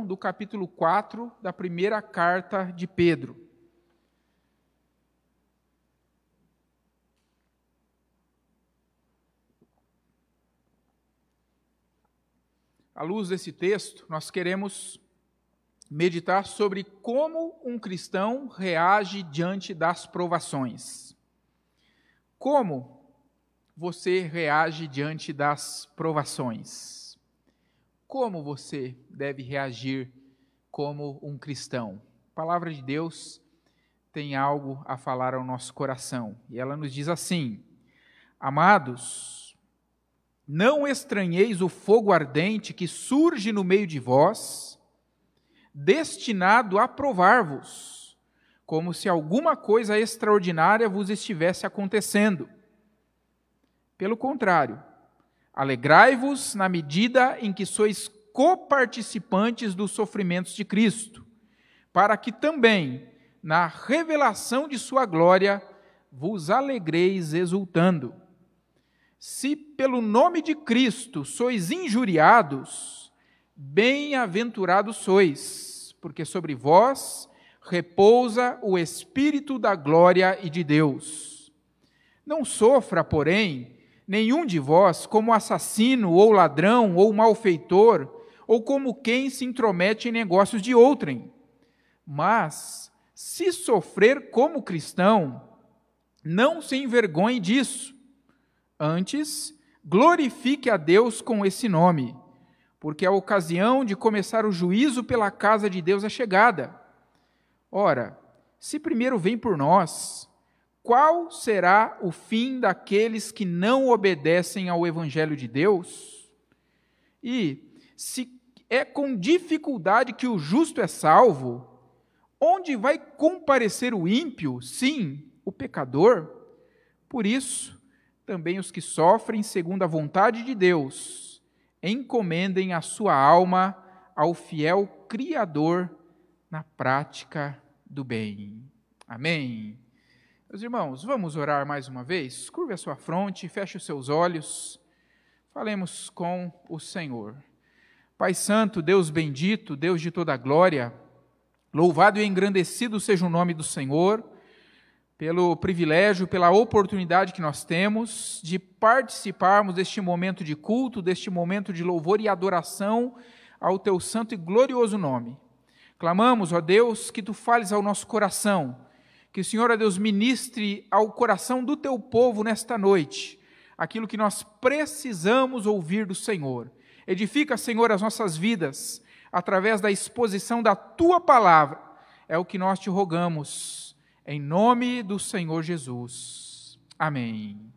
do capítulo 4 da primeira carta de Pedro. À luz desse texto, nós queremos meditar sobre como um cristão reage diante das provações. Como você reage diante das provações? Como você deve reagir como um cristão. A palavra de Deus tem algo a falar ao nosso coração. E ela nos diz assim: Amados, não estranheis o fogo ardente que surge no meio de vós, destinado a provar-vos, como se alguma coisa extraordinária vos estivesse acontecendo. Pelo contrário, Alegrai-vos na medida em que sois coparticipantes dos sofrimentos de Cristo, para que também, na revelação de Sua glória, vos alegreis exultando. Se pelo nome de Cristo sois injuriados, bem-aventurados sois, porque sobre vós repousa o Espírito da glória e de Deus. Não sofra, porém, nenhum de vós como assassino, ou ladrão, ou malfeitor, ou como quem se intromete em negócios de outrem. Mas, se sofrer como cristão, não se envergonhe disso. Antes, glorifique a Deus com esse nome, porque a ocasião de começar o juízo pela casa de Deus é chegada. Ora, se primeiro vem por nós, qual será o fim daqueles que não obedecem ao Evangelho de Deus? E se é com dificuldade que o justo é salvo, onde vai comparecer o ímpio? Sim, o pecador. Por isso, também os que sofrem segundo a vontade de Deus, encomendem a sua alma ao fiel Criador na prática do bem. Amém. Meus irmãos, vamos orar mais uma vez? Curve a sua fronte, feche os seus olhos. Falemos com o Senhor. Pai Santo, Deus bendito, Deus de toda glória, louvado e engrandecido seja o nome do Senhor, pelo privilégio, pela oportunidade que nós temos de participarmos deste momento de culto, deste momento de louvor e adoração ao teu santo e glorioso nome. Clamamos, ó Deus, que tu fales ao nosso coração que o Senhor, ó Deus, ministre ao coração do teu povo nesta noite aquilo que nós precisamos ouvir do Senhor. Edifica, Senhor, as nossas vidas através da exposição da tua palavra. É o que nós te rogamos, em nome do Senhor Jesus. Amém.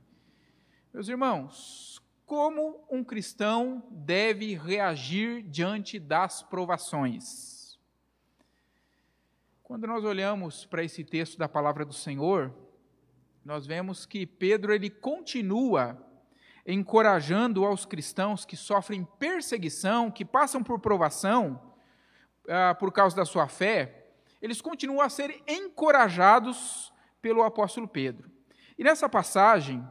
Meus irmãos, como um cristão deve reagir diante das provações? Quando nós olhamos para esse texto da palavra do Senhor, nós vemos que Pedro ele continua encorajando aos cristãos que sofrem perseguição, que passam por provação ah, por causa da sua fé, eles continuam a ser encorajados pelo apóstolo Pedro. E nessa passagem,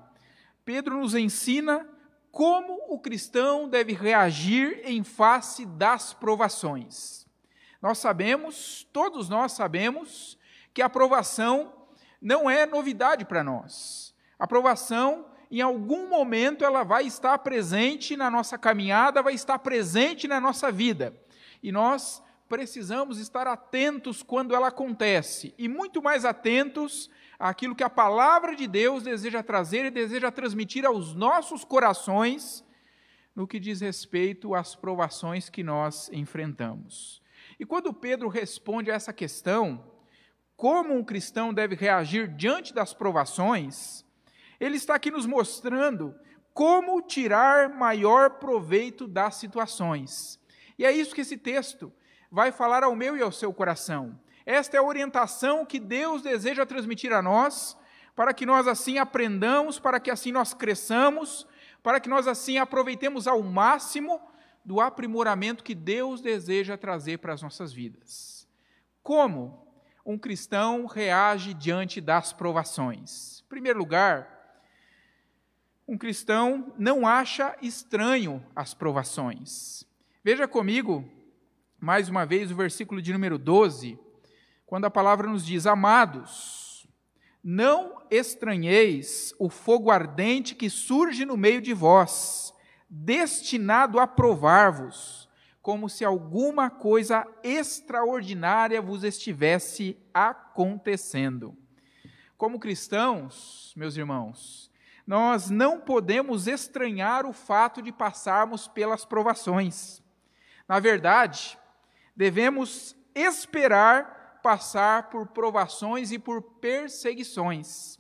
Pedro nos ensina como o cristão deve reagir em face das provações. Nós sabemos, todos nós sabemos, que a aprovação não é novidade para nós. A aprovação, em algum momento, ela vai estar presente na nossa caminhada, vai estar presente na nossa vida. E nós precisamos estar atentos quando ela acontece, e muito mais atentos àquilo que a palavra de Deus deseja trazer e deseja transmitir aos nossos corações no que diz respeito às provações que nós enfrentamos. E quando Pedro responde a essa questão, como um cristão deve reagir diante das provações, ele está aqui nos mostrando como tirar maior proveito das situações. E é isso que esse texto vai falar ao meu e ao seu coração. Esta é a orientação que Deus deseja transmitir a nós, para que nós assim aprendamos, para que assim nós cresçamos, para que nós assim aproveitemos ao máximo do aprimoramento que Deus deseja trazer para as nossas vidas. Como um cristão reage diante das provações? Em primeiro lugar, um cristão não acha estranho as provações. Veja comigo mais uma vez o versículo de número 12, quando a palavra nos diz: Amados, não estranheis o fogo ardente que surge no meio de vós, destinado a provar-vos, como se alguma coisa extraordinária vos estivesse acontecendo. Como cristãos, meus irmãos, nós não podemos estranhar o fato de passarmos pelas provações. Na verdade, devemos esperar passar por provações e por perseguições.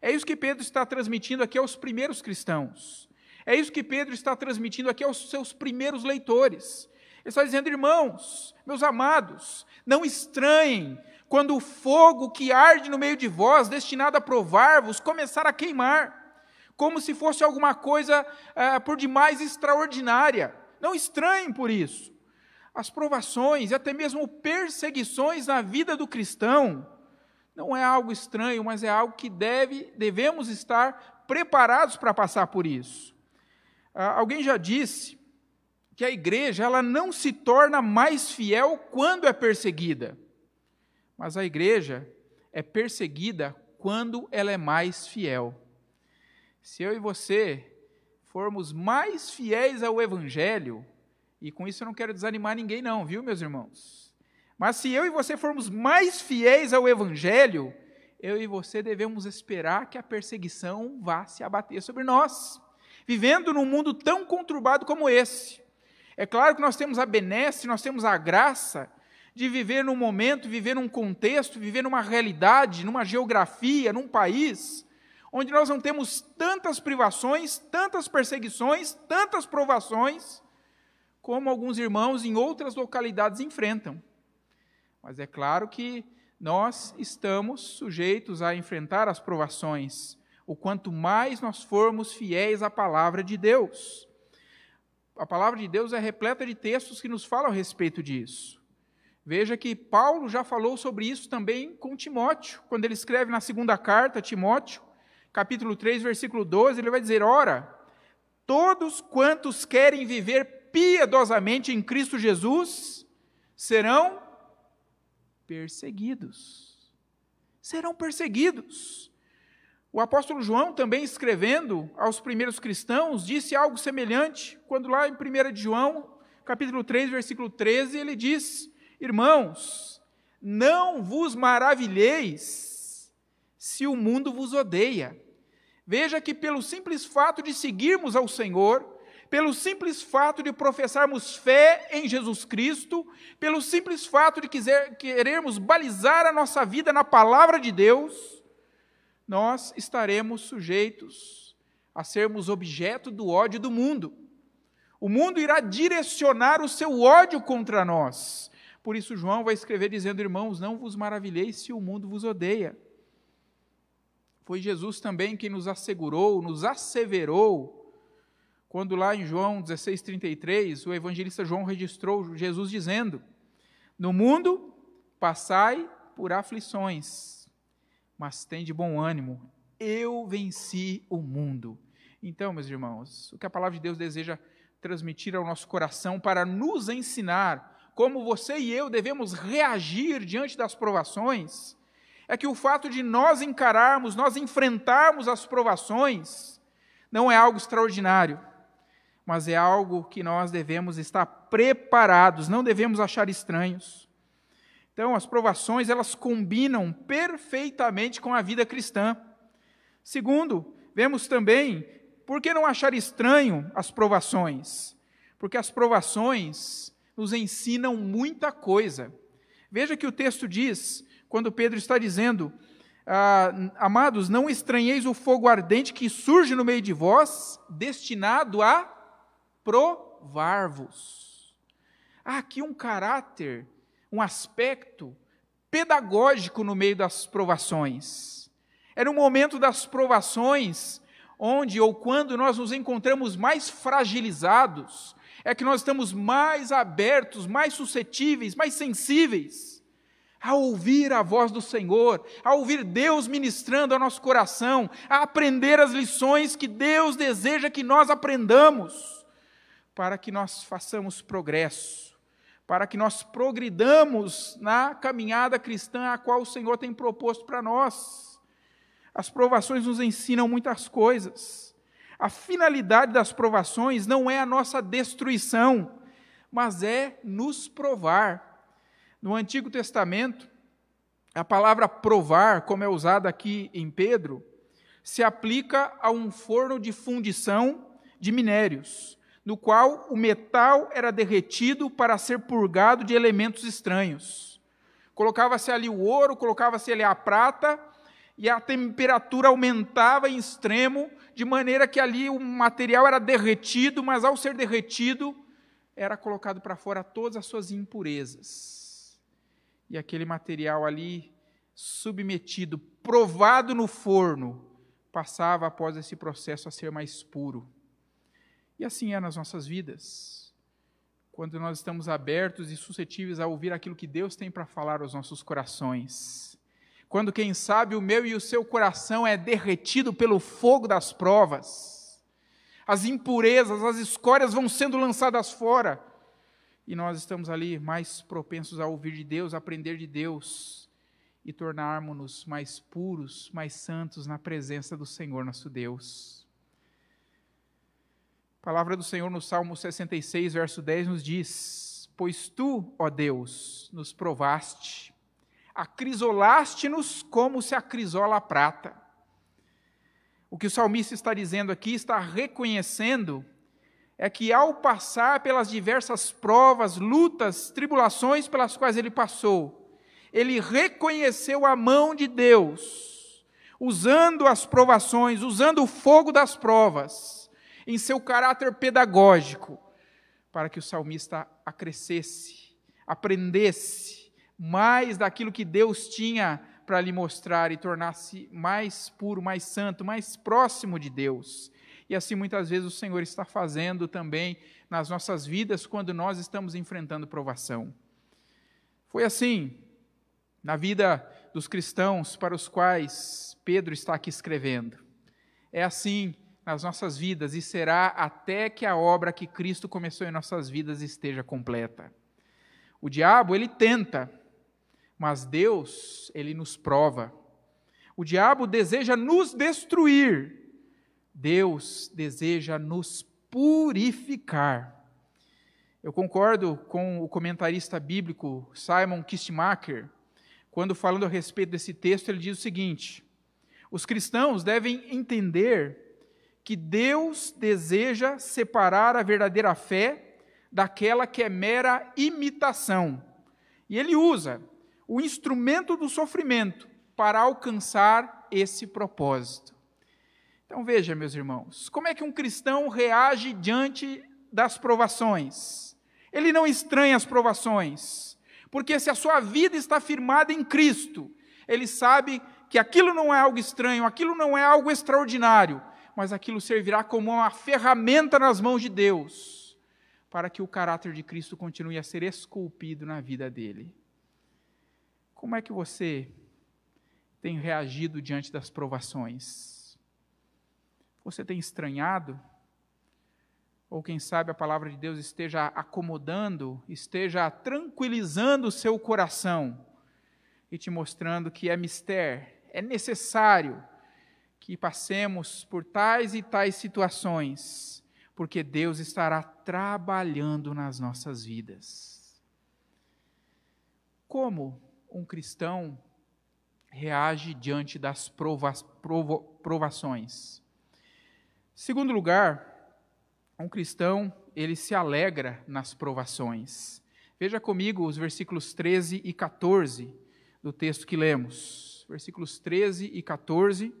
É isso que Pedro está transmitindo aqui aos primeiros cristãos. É isso que Pedro está transmitindo aqui aos seus primeiros leitores. Ele está dizendo, irmãos, meus amados, não estranhem quando o fogo que arde no meio de vós, destinado a provar-vos, começar a queimar, como se fosse alguma coisa ah, por demais extraordinária. Não estranhem por isso as provações e até mesmo perseguições na vida do cristão não é algo estranho, mas é algo que deve, devemos estar preparados para passar por isso. Ah, alguém já disse que a igreja ela não se torna mais fiel quando é perseguida, mas a igreja é perseguida quando ela é mais fiel. Se eu e você formos mais fiéis ao Evangelho, e com isso eu não quero desanimar ninguém, não, viu, meus irmãos? Mas se eu e você formos mais fiéis ao Evangelho, eu e você devemos esperar que a perseguição vá se abater sobre nós, vivendo num mundo tão conturbado como esse. É claro que nós temos a benesse, nós temos a graça de viver num momento, viver num contexto, viver numa realidade, numa geografia, num país, onde nós não temos tantas privações, tantas perseguições, tantas provações, como alguns irmãos em outras localidades enfrentam. Mas é claro que nós estamos sujeitos a enfrentar as provações, o quanto mais nós formos fiéis à palavra de Deus. A palavra de Deus é repleta de textos que nos falam a respeito disso. Veja que Paulo já falou sobre isso também com Timóteo, quando ele escreve na segunda carta Timóteo, capítulo 3, versículo 12, ele vai dizer: Ora, todos quantos querem viver piedosamente em Cristo Jesus serão perseguidos. Serão perseguidos. O apóstolo João, também escrevendo aos primeiros cristãos, disse algo semelhante, quando lá em 1 João, capítulo 3, versículo 13, ele diz: Irmãos, não vos maravilheis se o mundo vos odeia. Veja que, pelo simples fato de seguirmos ao Senhor, pelo simples fato de professarmos fé em Jesus Cristo, pelo simples fato de quiser, querermos balizar a nossa vida na palavra de Deus, nós estaremos sujeitos a sermos objeto do ódio do mundo. O mundo irá direcionar o seu ódio contra nós. Por isso, João vai escrever dizendo: Irmãos, não vos maravilheis se o mundo vos odeia. Foi Jesus também quem nos assegurou, nos asseverou quando lá em João 16:33, o evangelista João registrou Jesus dizendo: No mundo passai por aflições, mas tem de bom ânimo, eu venci o mundo. Então, meus irmãos, o que a palavra de Deus deseja transmitir ao nosso coração para nos ensinar como você e eu devemos reagir diante das provações, é que o fato de nós encararmos, nós enfrentarmos as provações, não é algo extraordinário mas é algo que nós devemos estar preparados, não devemos achar estranhos. Então, as provações, elas combinam perfeitamente com a vida cristã. Segundo, vemos também, por que não achar estranho as provações? Porque as provações nos ensinam muita coisa. Veja que o texto diz, quando Pedro está dizendo, ah, amados, não estranheis o fogo ardente que surge no meio de vós, destinado a provar-vos. Há aqui um caráter, um aspecto pedagógico no meio das provações. Era o momento das provações onde ou quando nós nos encontramos mais fragilizados, é que nós estamos mais abertos, mais suscetíveis, mais sensíveis a ouvir a voz do Senhor, a ouvir Deus ministrando ao nosso coração, a aprender as lições que Deus deseja que nós aprendamos para que nós façamos progresso, para que nós progridamos na caminhada cristã a qual o Senhor tem proposto para nós. As provações nos ensinam muitas coisas. A finalidade das provações não é a nossa destruição, mas é nos provar. No Antigo Testamento, a palavra provar, como é usada aqui em Pedro, se aplica a um forno de fundição de minérios, no qual o metal era derretido para ser purgado de elementos estranhos. Colocava-se ali o ouro, colocava-se ali a prata, e a temperatura aumentava em extremo, de maneira que ali o material era derretido, mas ao ser derretido, era colocado para fora todas as suas impurezas. E aquele material ali, submetido, provado no forno, passava após esse processo a ser mais puro. E assim é nas nossas vidas. Quando nós estamos abertos e suscetíveis a ouvir aquilo que Deus tem para falar aos nossos corações. Quando, quem sabe, o meu e o seu coração é derretido pelo fogo das provas. As impurezas, as escórias vão sendo lançadas fora. E nós estamos ali mais propensos a ouvir de Deus, a aprender de Deus e tornarmos-nos mais puros, mais santos na presença do Senhor nosso Deus. A palavra do Senhor no Salmo 66, verso 10 nos diz: Pois tu, ó Deus, nos provaste, acrisolaste-nos como se acrisola a prata. O que o salmista está dizendo aqui, está reconhecendo, é que ao passar pelas diversas provas, lutas, tribulações pelas quais ele passou, ele reconheceu a mão de Deus, usando as provações, usando o fogo das provas, em seu caráter pedagógico, para que o salmista acrescesse, aprendesse mais daquilo que Deus tinha para lhe mostrar e tornar-se mais puro, mais santo, mais próximo de Deus. E assim muitas vezes o Senhor está fazendo também nas nossas vidas quando nós estamos enfrentando provação. Foi assim na vida dos cristãos para os quais Pedro está aqui escrevendo. É assim nas nossas vidas e será até que a obra que Cristo começou em nossas vidas esteja completa. O diabo, ele tenta, mas Deus, ele nos prova. O diabo deseja nos destruir, Deus deseja nos purificar. Eu concordo com o comentarista bíblico Simon Kistemacher, quando falando a respeito desse texto, ele diz o seguinte: os cristãos devem entender que Deus deseja separar a verdadeira fé daquela que é mera imitação. E ele usa o instrumento do sofrimento para alcançar esse propósito. Então veja, meus irmãos, como é que um cristão reage diante das provações? Ele não estranha as provações porque se a sua vida está firmada em Cristo, ele sabe que aquilo não é algo estranho, aquilo não é algo extraordinário, mas aquilo servirá como uma ferramenta nas mãos de Deus, para que o caráter de Cristo continue a ser esculpido na vida dele. Como é que você tem reagido diante das provações? Você tem estranhado? ou quem sabe a palavra de Deus esteja acomodando, esteja tranquilizando o seu coração e te mostrando que é mistério, é necessário que passemos por tais e tais situações, porque Deus estará trabalhando nas nossas vidas. Como um cristão reage diante das prova, provo, provações? Segundo lugar, um cristão, ele se alegra nas provações. Veja comigo os versículos 13 e 14 do texto que lemos. Versículos 13 e 14,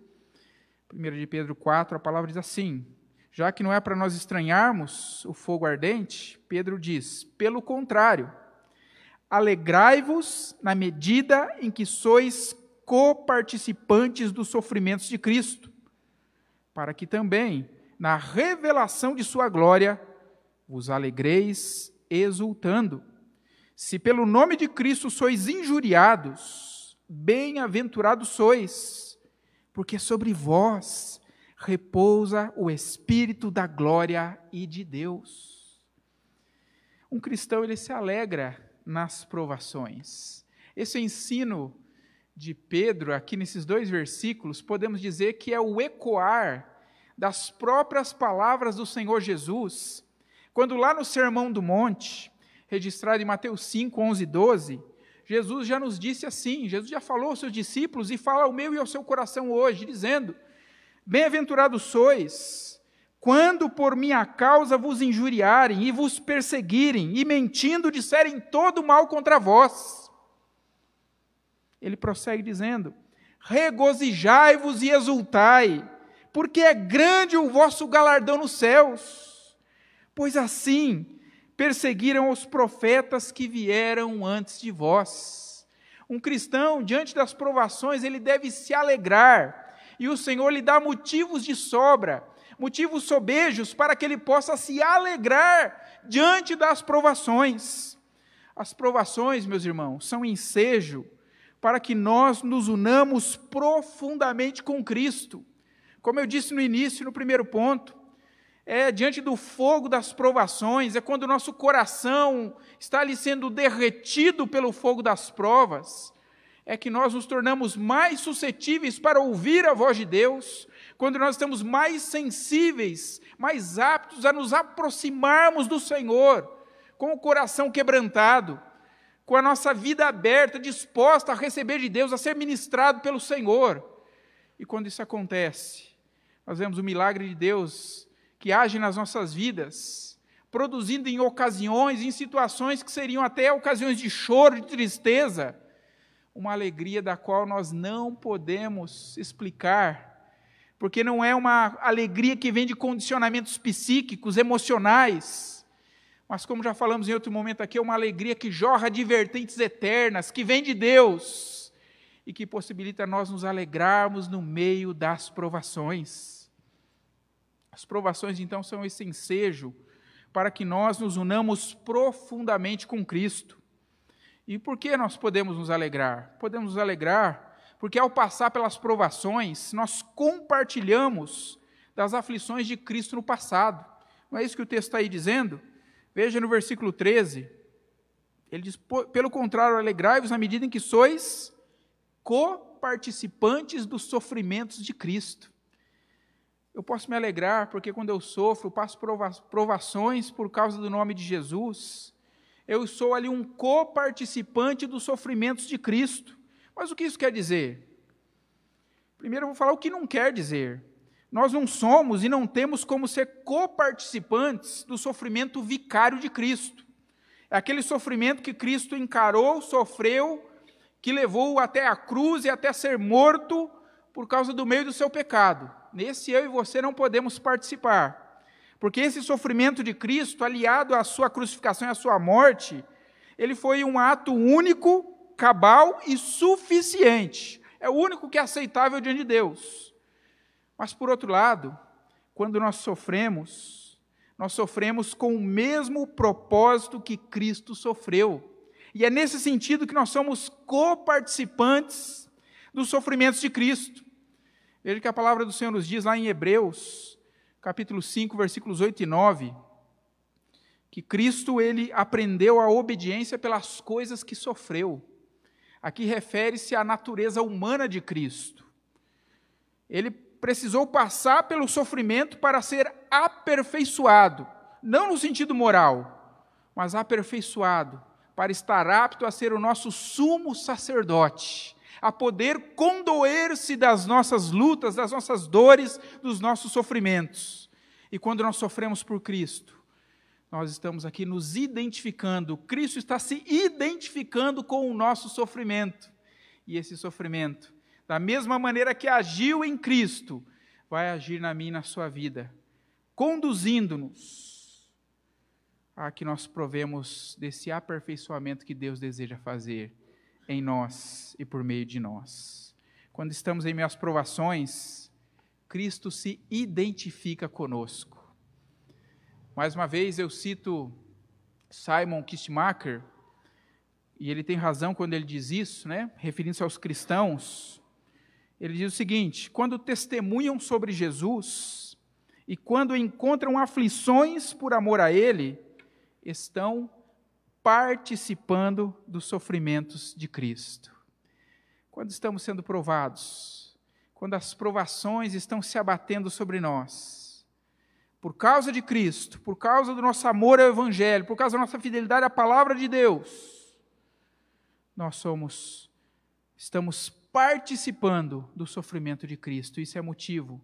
1 de Pedro 4, a palavra diz assim: Já que não é para nós estranharmos o fogo ardente, Pedro diz: pelo contrário, alegrai-vos na medida em que sois coparticipantes dos sofrimentos de Cristo, para que também na revelação de sua glória, vos alegreis exultando. Se pelo nome de Cristo sois injuriados, bem-aventurados sois, porque sobre vós repousa o Espírito da glória e de Deus. Um cristão ele se alegra nas provações. Esse ensino de Pedro, aqui nesses dois versículos, podemos dizer que é o ecoar das próprias palavras do Senhor Jesus, quando lá no Sermão do Monte, registrado em Mateus 5, 11 e 12, Jesus já nos disse assim: Jesus já falou aos seus discípulos e fala ao meu e ao seu coração hoje, dizendo: Bem-aventurados sois, quando por minha causa vos injuriarem e vos perseguirem, e mentindo disserem todo mal contra vós. Ele prossegue dizendo: Regozijai-vos e exultai, porque é grande o vosso galardão nos céus. Pois assim perseguiram os profetas que vieram antes de vós. Um cristão, diante das provações, ele deve se alegrar, e o Senhor lhe dá motivos de sobra, motivos sobejos para que ele possa se alegrar diante das provações. As provações, meus irmãos, são ensejo para que nós nos unamos profundamente com Cristo. Como eu disse no início, no primeiro ponto, é diante do fogo das provações, é quando o nosso coração está ali sendo derretido pelo fogo das provas, é que nós nos tornamos mais suscetíveis para ouvir a voz de Deus, quando nós estamos mais sensíveis, mais aptos a nos aproximarmos do Senhor, com o coração quebrantado, com a nossa vida aberta, disposta a receber de Deus, a ser ministrado pelo Senhor. E quando isso acontece, nós vemos o milagre de Deus que age nas nossas vidas, produzindo em ocasiões, em situações que seriam até ocasiões de choro, de tristeza, uma alegria da qual nós não podemos explicar, porque não é uma alegria que vem de condicionamentos psíquicos, emocionais, mas como já falamos em outro momento aqui, é uma alegria que jorra de vertentes eternas, que vem de Deus e que possibilita nós nos alegrarmos no meio das provações. As provações, então, são esse ensejo para que nós nos unamos profundamente com Cristo. E por que nós podemos nos alegrar? Podemos nos alegrar porque, ao passar pelas provações, nós compartilhamos das aflições de Cristo no passado. Não é isso que o texto está aí dizendo? Veja no versículo 13. Ele diz: Pelo contrário, alegrai-vos na medida em que sois coparticipantes dos sofrimentos de Cristo. Eu posso me alegrar porque quando eu sofro, passo provações por causa do nome de Jesus. Eu sou ali um coparticipante dos sofrimentos de Cristo. Mas o que isso quer dizer? Primeiro eu vou falar o que não quer dizer. Nós não somos e não temos como ser coparticipantes do sofrimento vicário de Cristo. É aquele sofrimento que Cristo encarou, sofreu, que levou até a cruz e até ser morto por causa do meio do seu pecado nesse eu e você não podemos participar. Porque esse sofrimento de Cristo, aliado à sua crucificação e à sua morte, ele foi um ato único, cabal e suficiente. É o único que é aceitável diante de Deus. Mas, por outro lado, quando nós sofremos, nós sofremos com o mesmo propósito que Cristo sofreu. E é nesse sentido que nós somos coparticipantes dos sofrimentos de Cristo. Veja que a palavra do Senhor nos diz lá em Hebreus, capítulo 5, versículos 8 e 9, que Cristo ele aprendeu a obediência pelas coisas que sofreu. Aqui refere-se à natureza humana de Cristo. Ele precisou passar pelo sofrimento para ser aperfeiçoado, não no sentido moral, mas aperfeiçoado, para estar apto a ser o nosso sumo sacerdote a poder condoer-se das nossas lutas, das nossas dores, dos nossos sofrimentos. E quando nós sofremos por Cristo, nós estamos aqui nos identificando, Cristo está se identificando com o nosso sofrimento. E esse sofrimento, da mesma maneira que agiu em Cristo, vai agir na minha e na sua vida, conduzindo-nos a que nós provemos desse aperfeiçoamento que Deus deseja fazer em nós e por meio de nós. Quando estamos em minhas provações, Cristo se identifica conosco. Mais uma vez eu cito Simon Kistemacher, e ele tem razão quando ele diz isso, né? referindo-se aos cristãos. Ele diz o seguinte: quando testemunham sobre Jesus e quando encontram aflições por amor a Ele, estão participando dos sofrimentos de Cristo. Quando estamos sendo provados, quando as provações estão se abatendo sobre nós, por causa de Cristo, por causa do nosso amor ao Evangelho, por causa da nossa fidelidade à palavra de Deus, nós somos, estamos participando do sofrimento de Cristo. Isso é motivo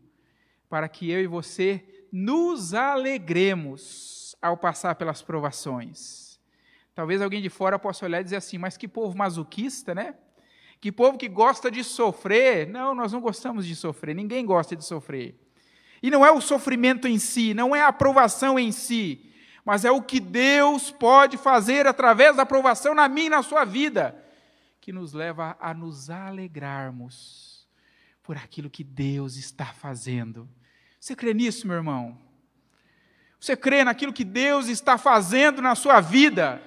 para que eu e você nos alegremos ao passar pelas provações. Talvez alguém de fora possa olhar e dizer assim: mas que povo masoquista, né? Que povo que gosta de sofrer. Não, nós não gostamos de sofrer, ninguém gosta de sofrer. E não é o sofrimento em si, não é a aprovação em si, mas é o que Deus pode fazer através da aprovação na minha e na sua vida, que nos leva a nos alegrarmos por aquilo que Deus está fazendo. Você crê nisso, meu irmão? Você crê naquilo que Deus está fazendo na sua vida?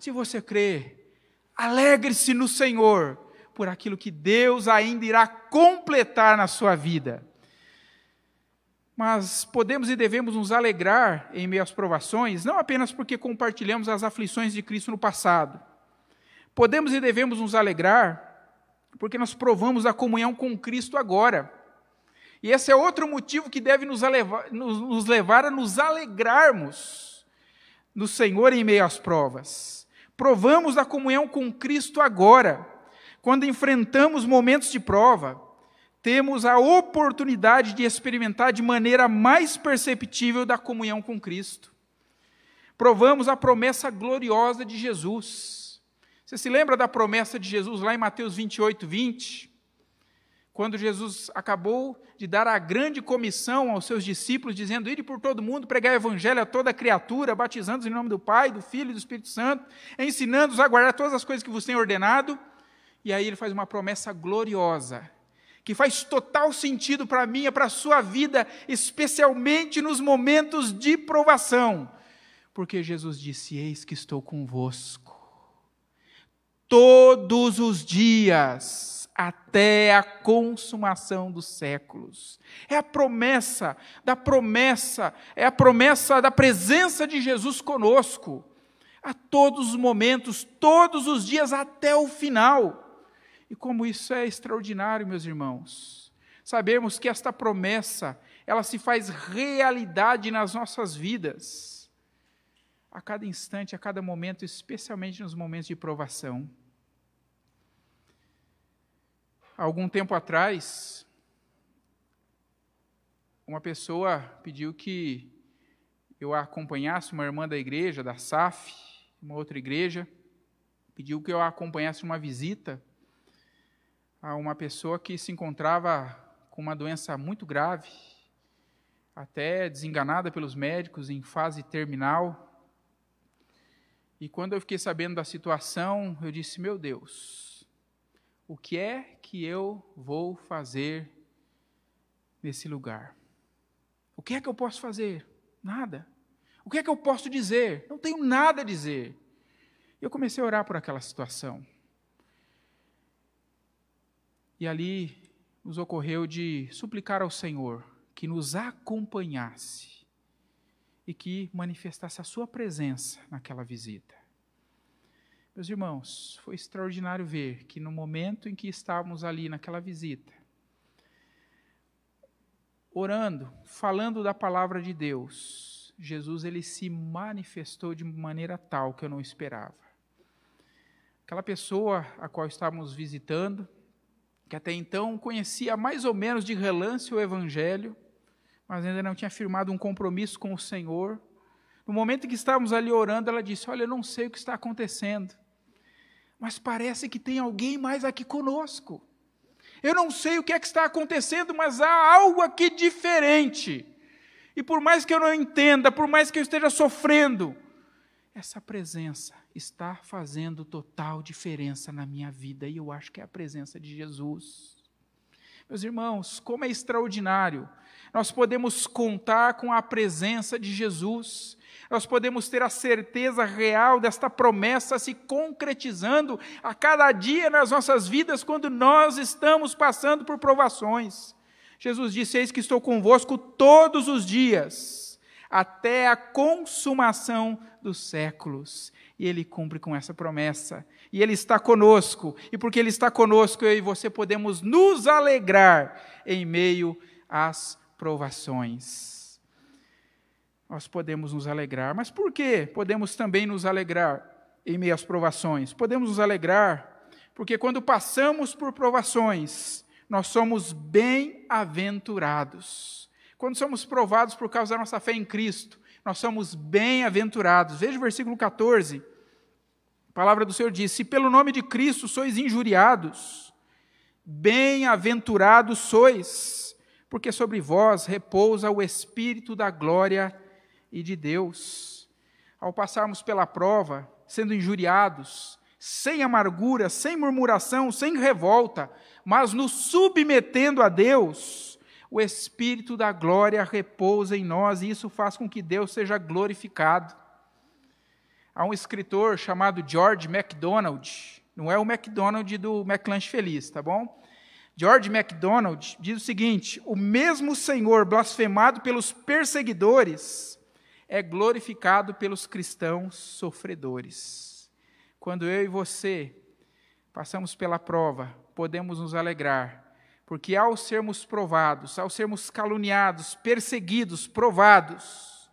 Se você crê, alegre-se no Senhor por aquilo que Deus ainda irá completar na sua vida. Mas podemos e devemos nos alegrar em meio às provações, não apenas porque compartilhamos as aflições de Cristo no passado. Podemos e devemos nos alegrar porque nós provamos a comunhão com Cristo agora. E esse é outro motivo que deve nos levar, nos levar a nos alegrarmos no Senhor em meio às provas. Provamos a comunhão com Cristo agora. Quando enfrentamos momentos de prova, temos a oportunidade de experimentar de maneira mais perceptível da comunhão com Cristo. Provamos a promessa gloriosa de Jesus. Você se lembra da promessa de Jesus lá em Mateus 28, 20? Quando Jesus acabou de dar a grande comissão aos seus discípulos, dizendo: Ide por todo mundo, pregar o evangelho a toda criatura, batizando-os em nome do Pai, do Filho e do Espírito Santo, ensinando-os a guardar todas as coisas que vos tenho ordenado. E aí ele faz uma promessa gloriosa, que faz total sentido para mim e para a sua vida, especialmente nos momentos de provação. Porque Jesus disse: Eis que estou convosco todos os dias até a consumação dos séculos. É a promessa da promessa, é a promessa da presença de Jesus conosco, a todos os momentos, todos os dias, até o final. E como isso é extraordinário, meus irmãos. Sabemos que esta promessa, ela se faz realidade nas nossas vidas, a cada instante, a cada momento, especialmente nos momentos de provação algum tempo atrás, uma pessoa pediu que eu a acompanhasse, uma irmã da igreja, da SAF, uma outra igreja, pediu que eu a acompanhasse uma visita a uma pessoa que se encontrava com uma doença muito grave, até desenganada pelos médicos, em fase terminal. E quando eu fiquei sabendo da situação, eu disse: Meu Deus, o que é que eu vou fazer nesse lugar? O que é que eu posso fazer? Nada. O que é que eu posso dizer? Não tenho nada a dizer. Eu comecei a orar por aquela situação. E ali nos ocorreu de suplicar ao Senhor que nos acompanhasse e que manifestasse a sua presença naquela visita. Meus irmãos, foi extraordinário ver que no momento em que estávamos ali naquela visita, orando, falando da palavra de Deus, Jesus ele se manifestou de maneira tal que eu não esperava. Aquela pessoa a qual estávamos visitando, que até então conhecia mais ou menos de relance o evangelho, mas ainda não tinha firmado um compromisso com o Senhor, no momento que estávamos ali orando, ela disse: Olha, eu não sei o que está acontecendo, mas parece que tem alguém mais aqui conosco. Eu não sei o que é que está acontecendo, mas há algo aqui diferente. E por mais que eu não entenda, por mais que eu esteja sofrendo, essa presença está fazendo total diferença na minha vida, e eu acho que é a presença de Jesus. Meus irmãos, como é extraordinário nós podemos contar com a presença de Jesus, nós podemos ter a certeza real desta promessa se concretizando a cada dia nas nossas vidas quando nós estamos passando por provações. Jesus disse: Eis que estou convosco todos os dias, até a consumação dos séculos. E ele cumpre com essa promessa. E ele está conosco. E porque ele está conosco, eu e você podemos nos alegrar em meio às provações. Nós podemos nos alegrar. Mas por que podemos também nos alegrar em meio às provações? Podemos nos alegrar porque quando passamos por provações, nós somos bem-aventurados. Quando somos provados por causa da nossa fé em Cristo, nós somos bem-aventurados. Veja o versículo 14. A palavra do Senhor diz: Se pelo nome de Cristo sois injuriados, bem-aventurados sois, porque sobre vós repousa o Espírito da glória e de Deus. Ao passarmos pela prova, sendo injuriados, sem amargura, sem murmuração, sem revolta, mas nos submetendo a Deus, o Espírito da glória repousa em nós e isso faz com que Deus seja glorificado. Há um escritor chamado George MacDonald, não é o McDonald do McLanche Feliz, tá bom? George MacDonald diz o seguinte: o mesmo Senhor blasfemado pelos perseguidores é glorificado pelos cristãos sofredores. Quando eu e você passamos pela prova, podemos nos alegrar, porque ao sermos provados, ao sermos caluniados, perseguidos, provados,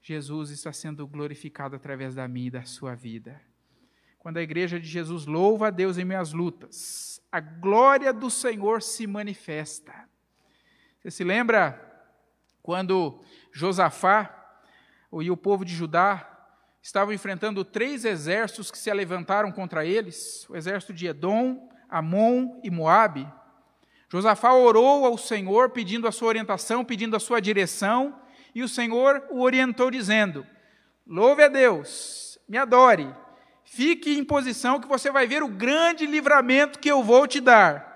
Jesus está sendo glorificado através da minha e da sua vida. Quando a igreja de Jesus louva a Deus em minhas lutas, a glória do Senhor se manifesta. Você se lembra quando Josafá e o povo de Judá estavam enfrentando três exércitos que se levantaram contra eles: o exército de Edom, Amon e Moabe. Josafá orou ao Senhor pedindo a sua orientação, pedindo a sua direção, e o Senhor o orientou dizendo: Louve a Deus, me adore, fique em posição que você vai ver o grande livramento que eu vou te dar.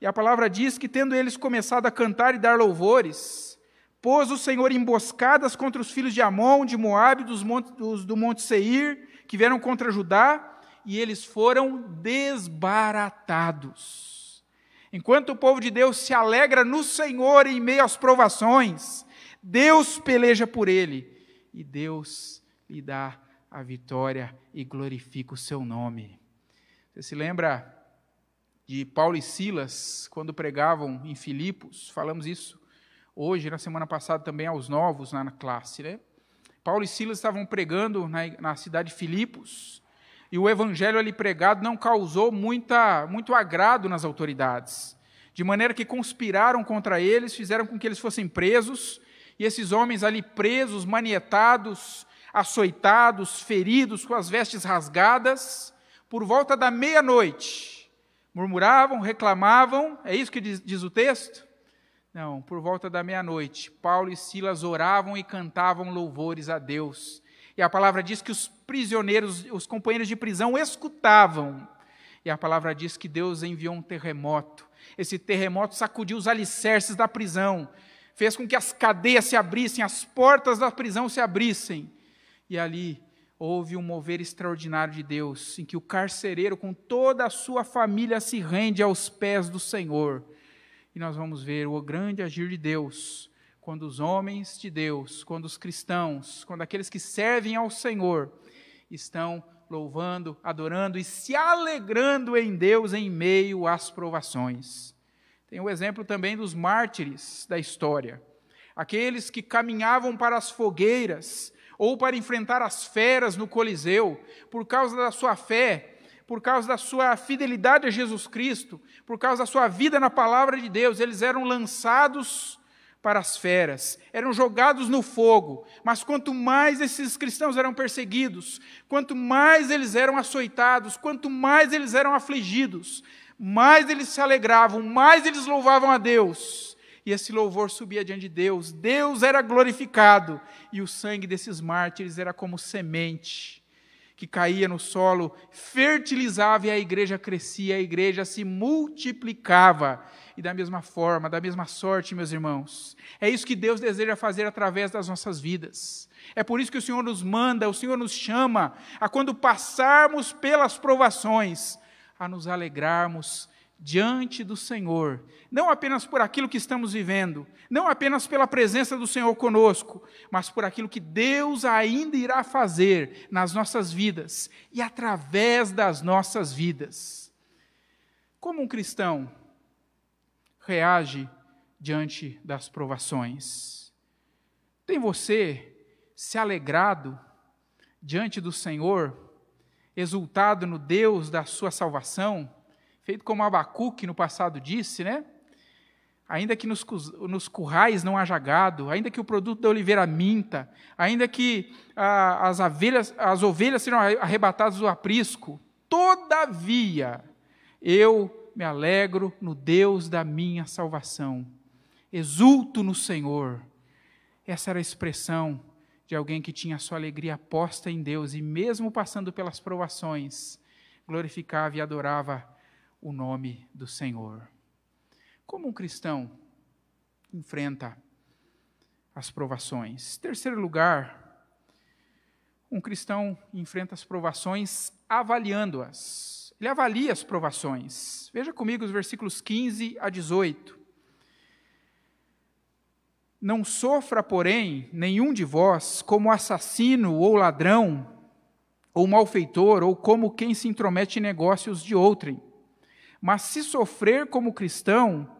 E a palavra diz que, tendo eles começado a cantar e dar louvores, pôs o Senhor emboscadas contra os filhos de Amon, de Moabe, dos, montes, dos do monte Seir, que vieram contra Judá, e eles foram desbaratados. Enquanto o povo de Deus se alegra no Senhor em meio às provações, Deus peleja por ele e Deus lhe dá a vitória e glorifica o seu nome. Você se lembra de Paulo e Silas quando pregavam em Filipos? Falamos isso hoje, na semana passada também aos novos na classe, né? Paulo e Silas estavam pregando na, na cidade de Filipos e o evangelho ali pregado não causou muita, muito agrado nas autoridades. De maneira que conspiraram contra eles, fizeram com que eles fossem presos, e esses homens ali presos, manietados, açoitados, feridos, com as vestes rasgadas, por volta da meia-noite, murmuravam, reclamavam, é isso que diz, diz o texto? Não, por volta da meia-noite, Paulo e Silas oravam e cantavam louvores a Deus. E a palavra diz que os prisioneiros, os companheiros de prisão escutavam. E a palavra diz que Deus enviou um terremoto. Esse terremoto sacudiu os alicerces da prisão, fez com que as cadeias se abrissem, as portas da prisão se abrissem. E ali houve um mover extraordinário de Deus, em que o carcereiro, com toda a sua família, se rende aos pés do Senhor. E nós vamos ver o grande agir de Deus quando os homens de Deus, quando os cristãos, quando aqueles que servem ao Senhor estão louvando, adorando e se alegrando em Deus em meio às provações. Tem o exemplo também dos mártires da história, aqueles que caminhavam para as fogueiras ou para enfrentar as feras no Coliseu por causa da sua fé, por causa da sua fidelidade a Jesus Cristo, por causa da sua vida na palavra de Deus, eles eram lançados para as feras, eram jogados no fogo. Mas quanto mais esses cristãos eram perseguidos, quanto mais eles eram açoitados, quanto mais eles eram afligidos, mais eles se alegravam, mais eles louvavam a Deus. E esse louvor subia diante de Deus, Deus era glorificado, e o sangue desses mártires era como semente que caía no solo, fertilizava e a igreja crescia, a igreja se multiplicava. E da mesma forma, da mesma sorte, meus irmãos, é isso que Deus deseja fazer através das nossas vidas. É por isso que o Senhor nos manda, o Senhor nos chama a quando passarmos pelas provações, a nos alegrarmos diante do Senhor, não apenas por aquilo que estamos vivendo, não apenas pela presença do Senhor conosco, mas por aquilo que Deus ainda irá fazer nas nossas vidas e através das nossas vidas. Como um cristão reage diante das provações? Tem você se alegrado diante do Senhor, exultado no Deus da sua salvação? Feito como Abacuque no passado disse, né? Ainda que nos, nos currais não haja gado, ainda que o produto da oliveira minta, ainda que ah, as, avelhas, as ovelhas sejam arrebatadas do aprisco, todavia eu me alegro no Deus da minha salvação, exulto no Senhor. Essa era a expressão de alguém que tinha sua alegria posta em Deus e, mesmo passando pelas provações, glorificava e adorava o nome do Senhor. Como um cristão enfrenta as provações? Terceiro lugar, um cristão enfrenta as provações avaliando-as. Ele avalia as provações. Veja comigo os versículos 15 a 18. Não sofra, porém, nenhum de vós como assassino ou ladrão, ou malfeitor, ou como quem se intromete em negócios de outrem mas se sofrer como cristão,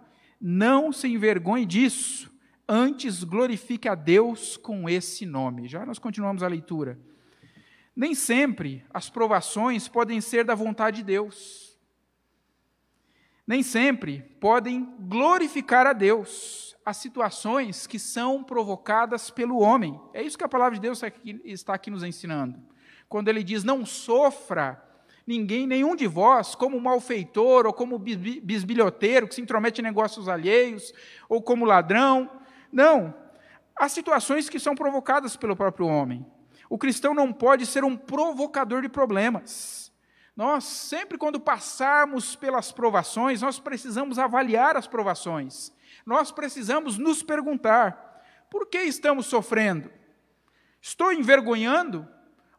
não se envergonhe disso, antes glorifique a Deus com esse nome. Já nós continuamos a leitura. Nem sempre as provações podem ser da vontade de Deus. Nem sempre podem glorificar a Deus as situações que são provocadas pelo homem. É isso que a palavra de Deus está aqui nos ensinando. Quando ele diz: Não sofra ninguém, nenhum de vós, como malfeitor ou como bisbilhoteiro que se intromete em negócios alheios, ou como ladrão. Não. Há situações que são provocadas pelo próprio homem. O cristão não pode ser um provocador de problemas. Nós, sempre quando passarmos pelas provações, nós precisamos avaliar as provações. Nós precisamos nos perguntar: por que estamos sofrendo? Estou envergonhando?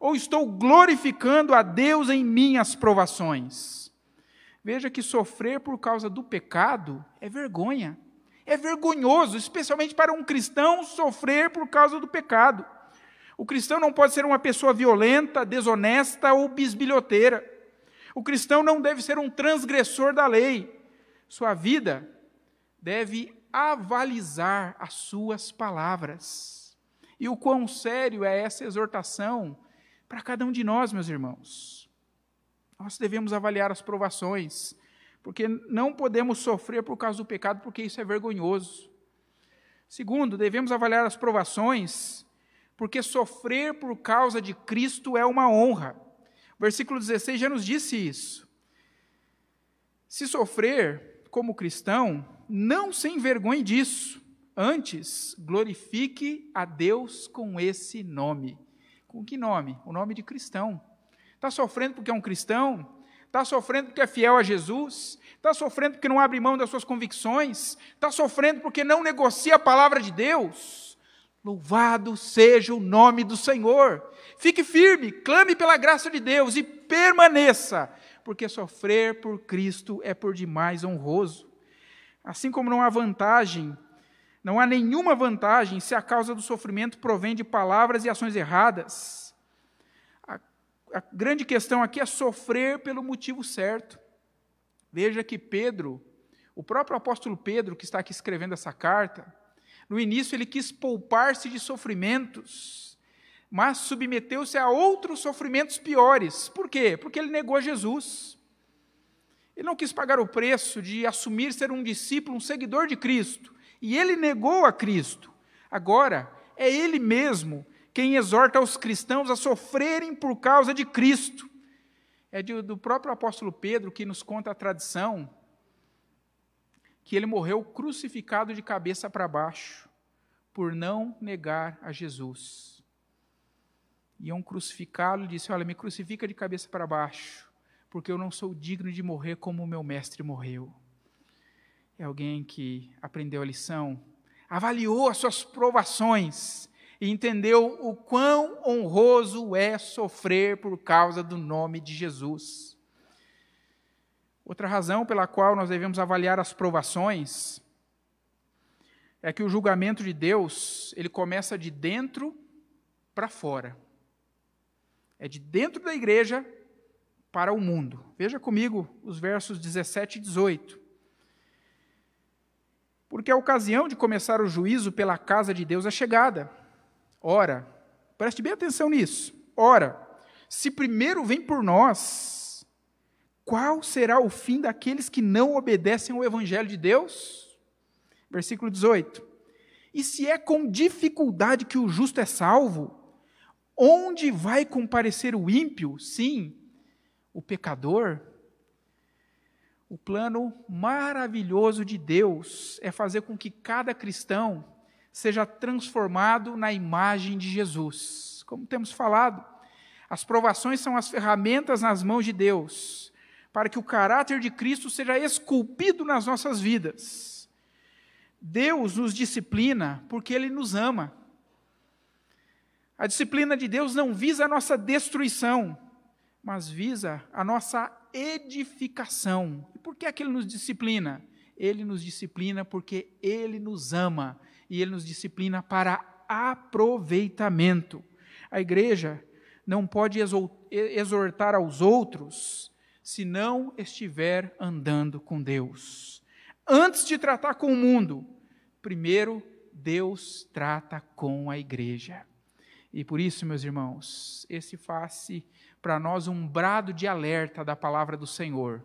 Ou estou glorificando a Deus em minhas provações? Veja que sofrer por causa do pecado é vergonha. É vergonhoso, especialmente para um cristão sofrer por causa do pecado. O cristão não pode ser uma pessoa violenta, desonesta ou bisbilhoteira. O cristão não deve ser um transgressor da lei. Sua vida deve avalizar as suas palavras. E o quão sério é essa exortação para cada um de nós, meus irmãos. Nós devemos avaliar as provações, porque não podemos sofrer por causa do pecado, porque isso é vergonhoso. Segundo, devemos avaliar as provações, porque sofrer por causa de Cristo é uma honra. Versículo 16 já nos disse isso. Se sofrer como cristão, não se envergonhe disso. Antes, glorifique a Deus com esse nome. Com que nome? O nome de cristão. Está sofrendo porque é um cristão? Está sofrendo porque é fiel a Jesus? Está sofrendo porque não abre mão das suas convicções? Está sofrendo porque não negocia a palavra de Deus? Louvado seja o nome do Senhor. Fique firme, clame pela graça de Deus e permaneça, porque sofrer por Cristo é por demais honroso. Assim como não há vantagem não há nenhuma vantagem se a causa do sofrimento provém de palavras e ações erradas. A, a grande questão aqui é sofrer pelo motivo certo. Veja que Pedro, o próprio apóstolo Pedro, que está aqui escrevendo essa carta, no início ele quis poupar-se de sofrimentos, mas submeteu-se a outros sofrimentos piores. Por quê? Porque ele negou Jesus. Ele não quis pagar o preço de assumir ser um discípulo, um seguidor de Cristo e ele negou a Cristo. Agora, é ele mesmo quem exorta os cristãos a sofrerem por causa de Cristo. É de, do próprio apóstolo Pedro que nos conta a tradição que ele morreu crucificado de cabeça para baixo, por não negar a Jesus. Iam crucificá-lo e disse: Olha, me crucifica de cabeça para baixo, porque eu não sou digno de morrer como o meu mestre morreu é alguém que aprendeu a lição, avaliou as suas provações e entendeu o quão honroso é sofrer por causa do nome de Jesus. Outra razão pela qual nós devemos avaliar as provações é que o julgamento de Deus, ele começa de dentro para fora. É de dentro da igreja para o mundo. Veja comigo os versos 17 e 18. Porque a ocasião de começar o juízo pela casa de Deus é chegada. Ora, preste bem atenção nisso. Ora, se primeiro vem por nós, qual será o fim daqueles que não obedecem ao evangelho de Deus? Versículo 18. E se é com dificuldade que o justo é salvo, onde vai comparecer o ímpio? Sim, o pecador. O plano maravilhoso de Deus é fazer com que cada cristão seja transformado na imagem de Jesus. Como temos falado, as provações são as ferramentas nas mãos de Deus para que o caráter de Cristo seja esculpido nas nossas vidas. Deus nos disciplina porque Ele nos ama. A disciplina de Deus não visa a nossa destruição, mas visa a nossa edificação. E por que é que Ele nos disciplina? Ele nos disciplina porque Ele nos ama e Ele nos disciplina para aproveitamento. A igreja não pode exortar aos outros se não estiver andando com Deus. Antes de tratar com o mundo, primeiro Deus trata com a igreja. E por isso, meus irmãos, esse faz para nós um brado de alerta da palavra do Senhor.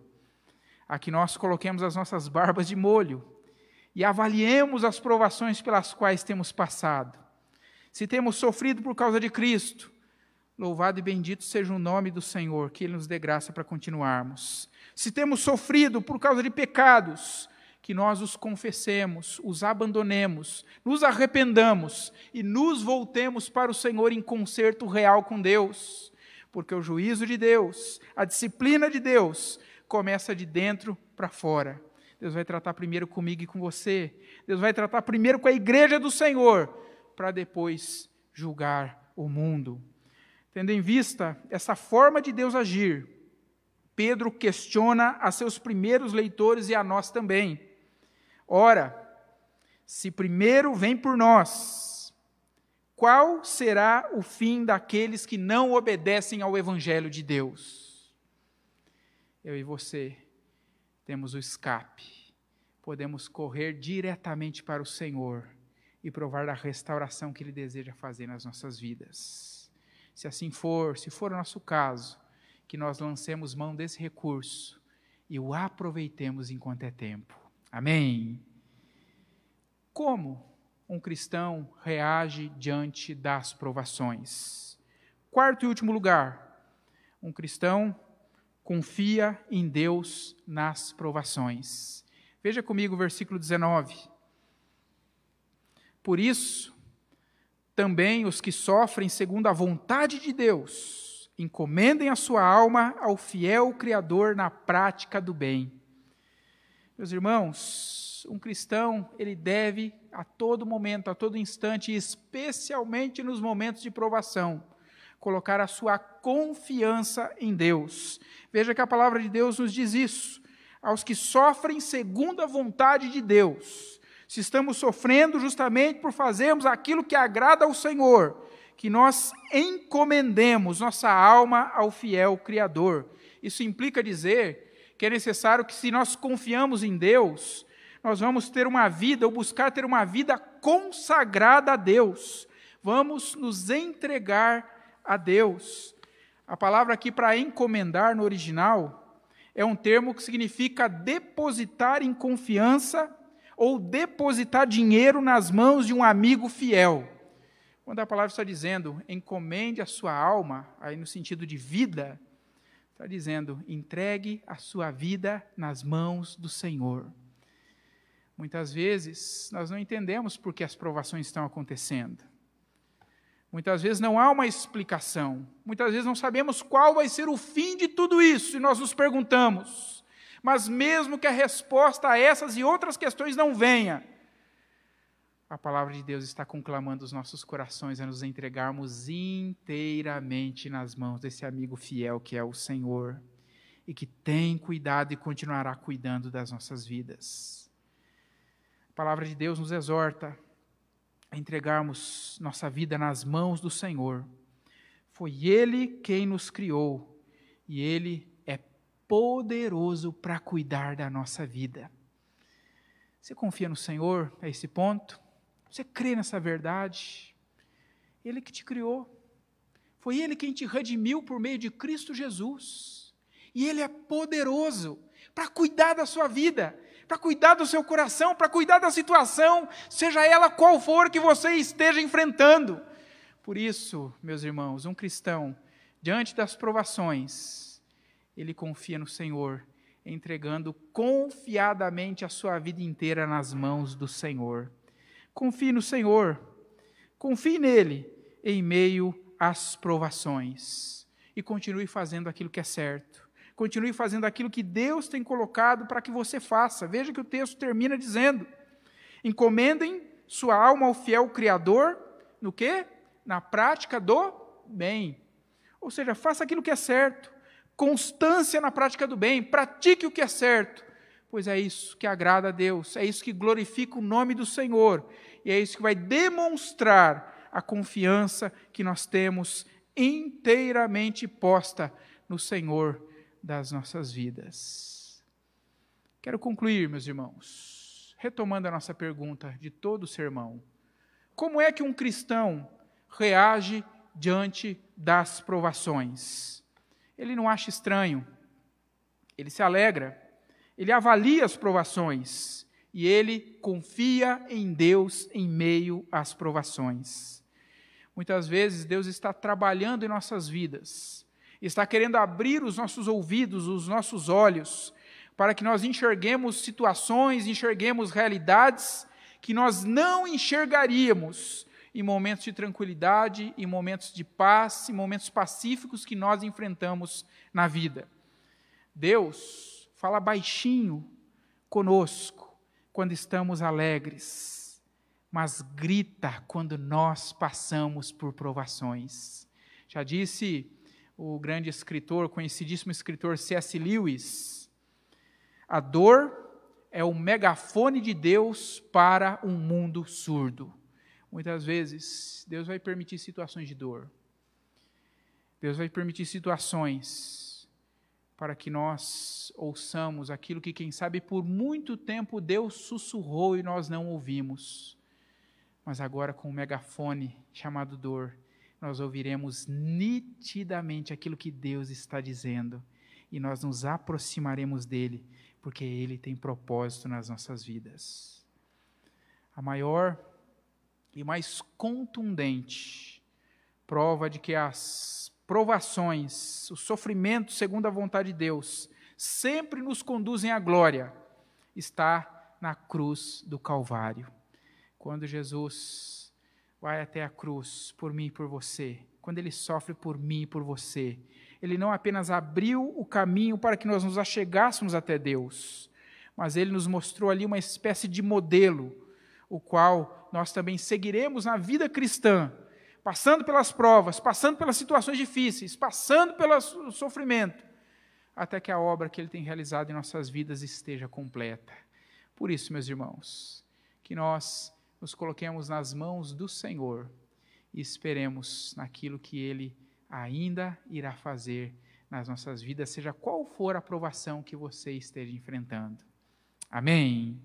A que nós coloquemos as nossas barbas de molho e avaliemos as provações pelas quais temos passado. Se temos sofrido por causa de Cristo, louvado e bendito seja o nome do Senhor, que Ele nos dê graça para continuarmos. Se temos sofrido por causa de pecados, que nós os confessemos, os abandonemos, nos arrependamos e nos voltemos para o Senhor em concerto real com Deus, porque o juízo de Deus, a disciplina de Deus, começa de dentro para fora. Deus vai tratar primeiro comigo e com você, Deus vai tratar primeiro com a igreja do Senhor, para depois julgar o mundo. Tendo em vista essa forma de Deus agir, Pedro questiona a seus primeiros leitores e a nós também. Ora, se primeiro vem por nós, qual será o fim daqueles que não obedecem ao Evangelho de Deus? Eu e você temos o escape, podemos correr diretamente para o Senhor e provar da restauração que Ele deseja fazer nas nossas vidas. Se assim for, se for o nosso caso, que nós lancemos mão desse recurso e o aproveitemos enquanto é tempo. Amém. Como um cristão reage diante das provações? Quarto e último lugar, um cristão confia em Deus nas provações. Veja comigo o versículo 19. Por isso, também os que sofrem segundo a vontade de Deus, encomendem a sua alma ao fiel Criador na prática do bem. Meus irmãos, um cristão, ele deve a todo momento, a todo instante, especialmente nos momentos de provação, colocar a sua confiança em Deus. Veja que a palavra de Deus nos diz isso. Aos que sofrem segundo a vontade de Deus. Se estamos sofrendo justamente por fazermos aquilo que agrada ao Senhor, que nós encomendemos nossa alma ao fiel Criador. Isso implica dizer que é necessário que, se nós confiamos em Deus, nós vamos ter uma vida, ou buscar ter uma vida consagrada a Deus. Vamos nos entregar a Deus. A palavra aqui para encomendar no original é um termo que significa depositar em confiança ou depositar dinheiro nas mãos de um amigo fiel. Quando a palavra está dizendo encomende a sua alma, aí no sentido de vida, Está dizendo: entregue a sua vida nas mãos do Senhor. Muitas vezes nós não entendemos por que as provações estão acontecendo. Muitas vezes não há uma explicação. Muitas vezes não sabemos qual vai ser o fim de tudo isso e nós nos perguntamos. Mas mesmo que a resposta a essas e outras questões não venha, a palavra de Deus está conclamando os nossos corações a nos entregarmos inteiramente nas mãos desse amigo fiel que é o Senhor. e que tem cuidado e continuará cuidando das nossas vidas. Palavra de Deus nos exorta a entregarmos nossa vida nas mãos do Senhor. Foi Ele quem nos criou e Ele é poderoso para cuidar da nossa vida. Você confia no Senhor a esse ponto? Você crê nessa verdade? Ele que te criou. Foi Ele quem te redimiu por meio de Cristo Jesus. E Ele é poderoso para cuidar da sua vida, para cuidar do seu coração, para cuidar da situação, seja ela qual for que você esteja enfrentando. Por isso, meus irmãos, um cristão, diante das provações, ele confia no Senhor, entregando confiadamente a sua vida inteira nas mãos do Senhor. Confie no Senhor, confie nele em meio às provações e continue fazendo aquilo que é certo Continue fazendo aquilo que Deus tem colocado para que você faça. Veja que o texto termina dizendo: Encomendem sua alma ao fiel Criador, no quê? Na prática do bem. Ou seja, faça aquilo que é certo. Constância na prática do bem. Pratique o que é certo. Pois é isso que agrada a Deus, é isso que glorifica o nome do Senhor, e é isso que vai demonstrar a confiança que nós temos inteiramente posta no Senhor das nossas vidas. Quero concluir, meus irmãos, retomando a nossa pergunta de todo o sermão. Como é que um cristão reage diante das provações? Ele não acha estranho, ele se alegra, ele avalia as provações e ele confia em Deus em meio às provações. Muitas vezes Deus está trabalhando em nossas vidas está querendo abrir os nossos ouvidos, os nossos olhos, para que nós enxerguemos situações, enxerguemos realidades que nós não enxergaríamos em momentos de tranquilidade, em momentos de paz, em momentos pacíficos que nós enfrentamos na vida. Deus fala baixinho conosco quando estamos alegres, mas grita quando nós passamos por provações. Já disse o grande escritor, conhecidíssimo escritor C.S. Lewis. A dor é o megafone de Deus para um mundo surdo. Muitas vezes, Deus vai permitir situações de dor. Deus vai permitir situações para que nós ouçamos aquilo que, quem sabe, por muito tempo Deus sussurrou e nós não ouvimos. Mas agora, com o megafone chamado dor, nós ouviremos nitidamente aquilo que Deus está dizendo e nós nos aproximaremos dele, porque ele tem propósito nas nossas vidas. A maior e mais contundente prova de que as provações, o sofrimento segundo a vontade de Deus, sempre nos conduzem à glória, está na cruz do Calvário. Quando Jesus vai até a cruz por mim e por você, quando ele sofre por mim e por você, ele não apenas abriu o caminho para que nós nos achegássemos até Deus, mas ele nos mostrou ali uma espécie de modelo, o qual nós também seguiremos na vida cristã, passando pelas provas, passando pelas situações difíceis, passando pelo sofrimento, até que a obra que ele tem realizado em nossas vidas esteja completa. Por isso, meus irmãos, que nós nos coloquemos nas mãos do Senhor e esperemos naquilo que Ele ainda irá fazer nas nossas vidas, seja qual for a provação que você esteja enfrentando. Amém.